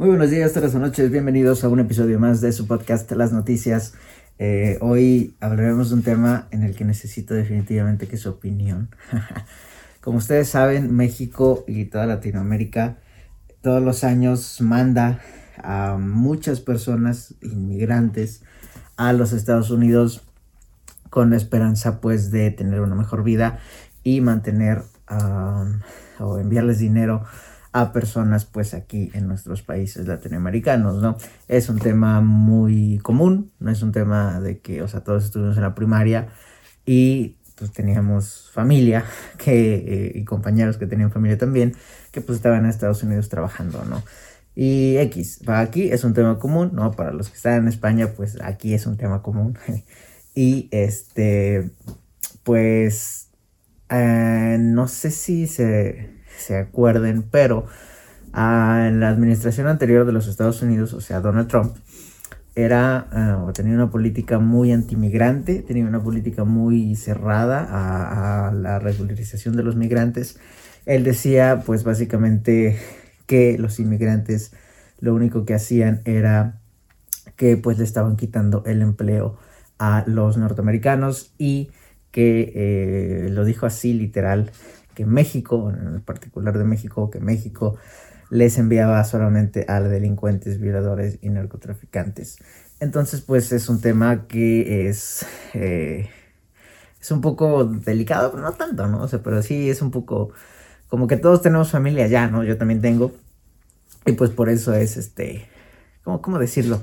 Muy buenos días, tardes o noches, bienvenidos a un episodio más de su podcast Las Noticias. Eh, hoy hablaremos de un tema en el que necesito definitivamente que su opinión. Como ustedes saben, México y toda Latinoamérica todos los años manda a muchas personas inmigrantes a los Estados Unidos con la esperanza pues de tener una mejor vida y mantener o enviarles dinero a personas pues aquí en nuestros países latinoamericanos, ¿no? Es un tema muy común, no es un tema de que, o sea, todos estuvimos en la primaria y pues teníamos familia que, eh, y compañeros que tenían familia también, que pues estaban en Estados Unidos trabajando, ¿no? Y X, para aquí es un tema común, ¿no? Para los que están en España, pues aquí es un tema común. y este, pues, eh, no sé si se se acuerden, pero ah, en la administración anterior de los Estados Unidos, o sea, Donald Trump, era ah, tenía una política muy antimigrante, tenía una política muy cerrada a, a, la regularización de los migrantes. Él decía, pues básicamente, que los inmigrantes lo único que hacían era que pues le estaban quitando el empleo a los norteamericanos y que eh, lo dijo así literal, México, en particular de México, que México les enviaba solamente a delincuentes, violadores y narcotraficantes. Entonces, pues es un tema que es, eh, es un poco delicado, pero no tanto, ¿no? O sea, pero sí es un poco, como que todos tenemos familia ya, ¿no? Yo también tengo. Y pues por eso es, este, ¿cómo, cómo decirlo?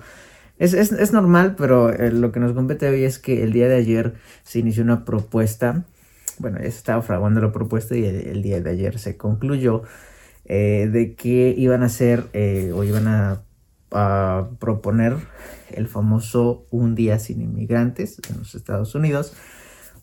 Es, es, es normal, pero eh, lo que nos compete hoy es que el día de ayer se inició una propuesta bueno, ya estaba fraguando la propuesta y el, día de ayer se concluyó eh, de que iban a hacer eh, o iban a, proponer el famoso Un Día Sin Inmigrantes en los Estados Unidos.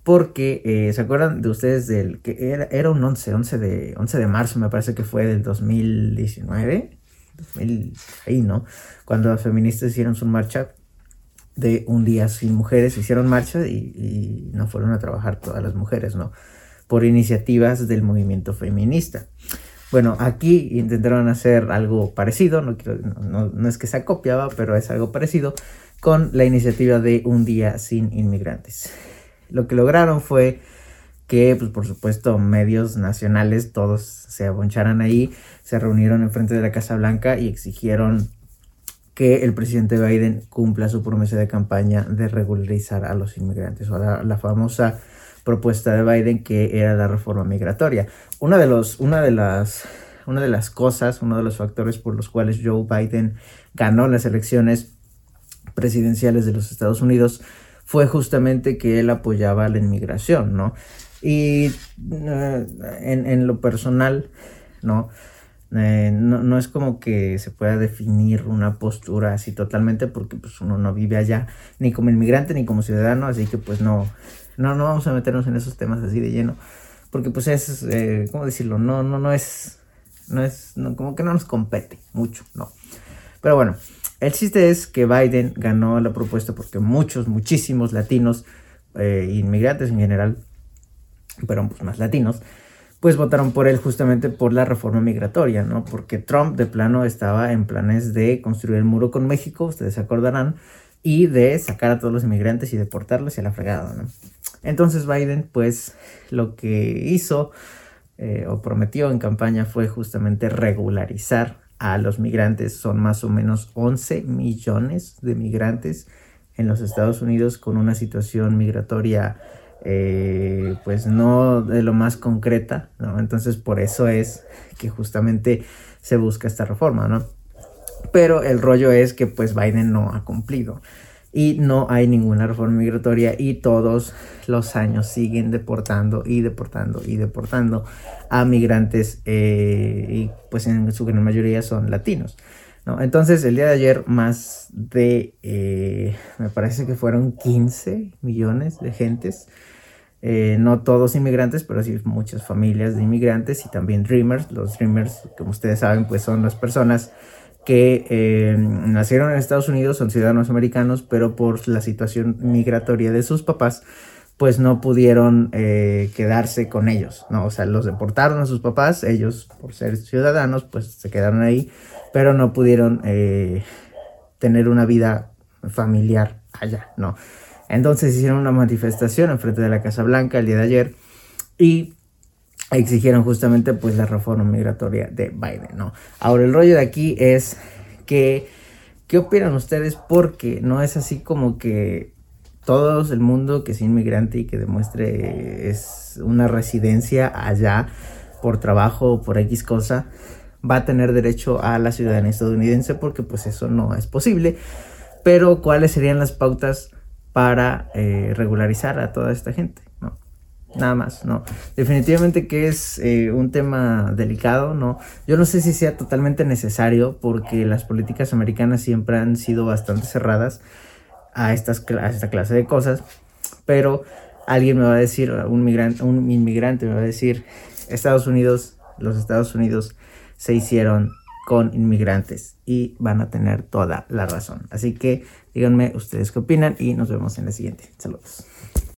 Porque, eh, ¿se acuerdan de ustedes del que era, era un 11, 11 de, 11 de marzo, me parece que fue del 2019? 2000, ahí, ¿no? Cuando las feministas hicieron su marcha de un día sin mujeres, hicieron marcha y, no fueron a trabajar todas las mujeres, ¿no? Por iniciativas del movimiento feminista. Bueno, aquí intentaron hacer algo parecido, no, no, es que se copiaba, pero es algo parecido, con la iniciativa de Un Día Sin Inmigrantes. Lo que lograron fue que, pues por supuesto, medios nacionales, todos se aboncharan ahí, se reunieron en frente de la Casa Blanca y exigieron que el presidente Biden cumpla su promesa de campaña de regularizar a los inmigrantes, o la, famosa propuesta de Biden que era la reforma migratoria. Una de, los, una, de las, una de las cosas, uno de los factores por los cuales Joe Biden ganó las elecciones presidenciales de los Estados Unidos fue justamente que él apoyaba la inmigración, ¿no? Y eh, en, en, lo personal, ¿no? Eh, no, es como que se pueda definir una postura así totalmente porque pues uno no vive allá ni como inmigrante ni como ciudadano, así que pues no, no, no vamos a meternos en esos temas así de lleno porque pues es, eh, ¿cómo decirlo? No, no, no es, no es, como que no nos compete mucho, no. Pero bueno, el chiste es que Biden ganó la propuesta porque muchos, muchísimos latinos, eh, inmigrantes en general, pero pues más latinos, pues votaron por él justamente por la reforma migratoria, ¿no? Porque Trump de plano estaba en planes de construir el muro con México, ustedes se acordarán, y de sacar a todos los inmigrantes y deportarlos y a la fregada, ¿no? Entonces Biden, pues lo que hizo eh, o prometió en campaña fue justamente regularizar a los migrantes. Son más o menos 11 millones de migrantes en los Estados Unidos con una situación migratoria eh, pues no de lo más concreta, ¿no? Entonces por eso es que justamente se busca esta reforma, ¿no? Pero el rollo es que pues Biden no ha cumplido y no hay ninguna reforma migratoria y todos los años siguen deportando y deportando y deportando a migrantes eh, y pues en su gran mayoría son latinos. ¿No? Entonces el día de ayer más de, eh, me parece que fueron 15 millones de gentes eh, no todos inmigrantes, pero sí muchas familias de inmigrantes y también Dreamers. Los Dreamers, como ustedes saben, pues son las personas que eh, nacieron en Estados Unidos, son ciudadanos americanos, pero por la situación migratoria de sus papás, pues no pudieron eh, quedarse con ellos, ¿no? O sea, los deportaron a sus papás, ellos por ser ciudadanos, pues se quedaron ahí, pero no pudieron eh, tener una vida familiar allá, ¿no? Entonces hicieron una manifestación en frente de la Casa Blanca el día de ayer y exigieron justamente pues la reforma migratoria de Biden, ¿no? Ahora el rollo de aquí es que, ¿qué opinan ustedes? Porque no es así como que todo el mundo que es inmigrante y que demuestre es una residencia allá por trabajo o por X cosa, va a tener derecho a la ciudadanía estadounidense porque pues eso no es posible. Pero ¿cuáles serían las pautas para eh, regularizar a toda esta gente? ¿no? Nada más, no. Definitivamente que es eh, un tema delicado, ¿no? Yo no sé si sea totalmente necesario porque las políticas americanas siempre han sido bastante cerradas a, estas, a esta clase de cosas, pero alguien me va a decir, un, migrante, un inmigrante me va a decir, Estados Unidos, los Estados Unidos se hicieron con inmigrantes y van a tener toda la razón. Así que díganme ustedes qué opinan y nos vemos en la siguiente. Saludos.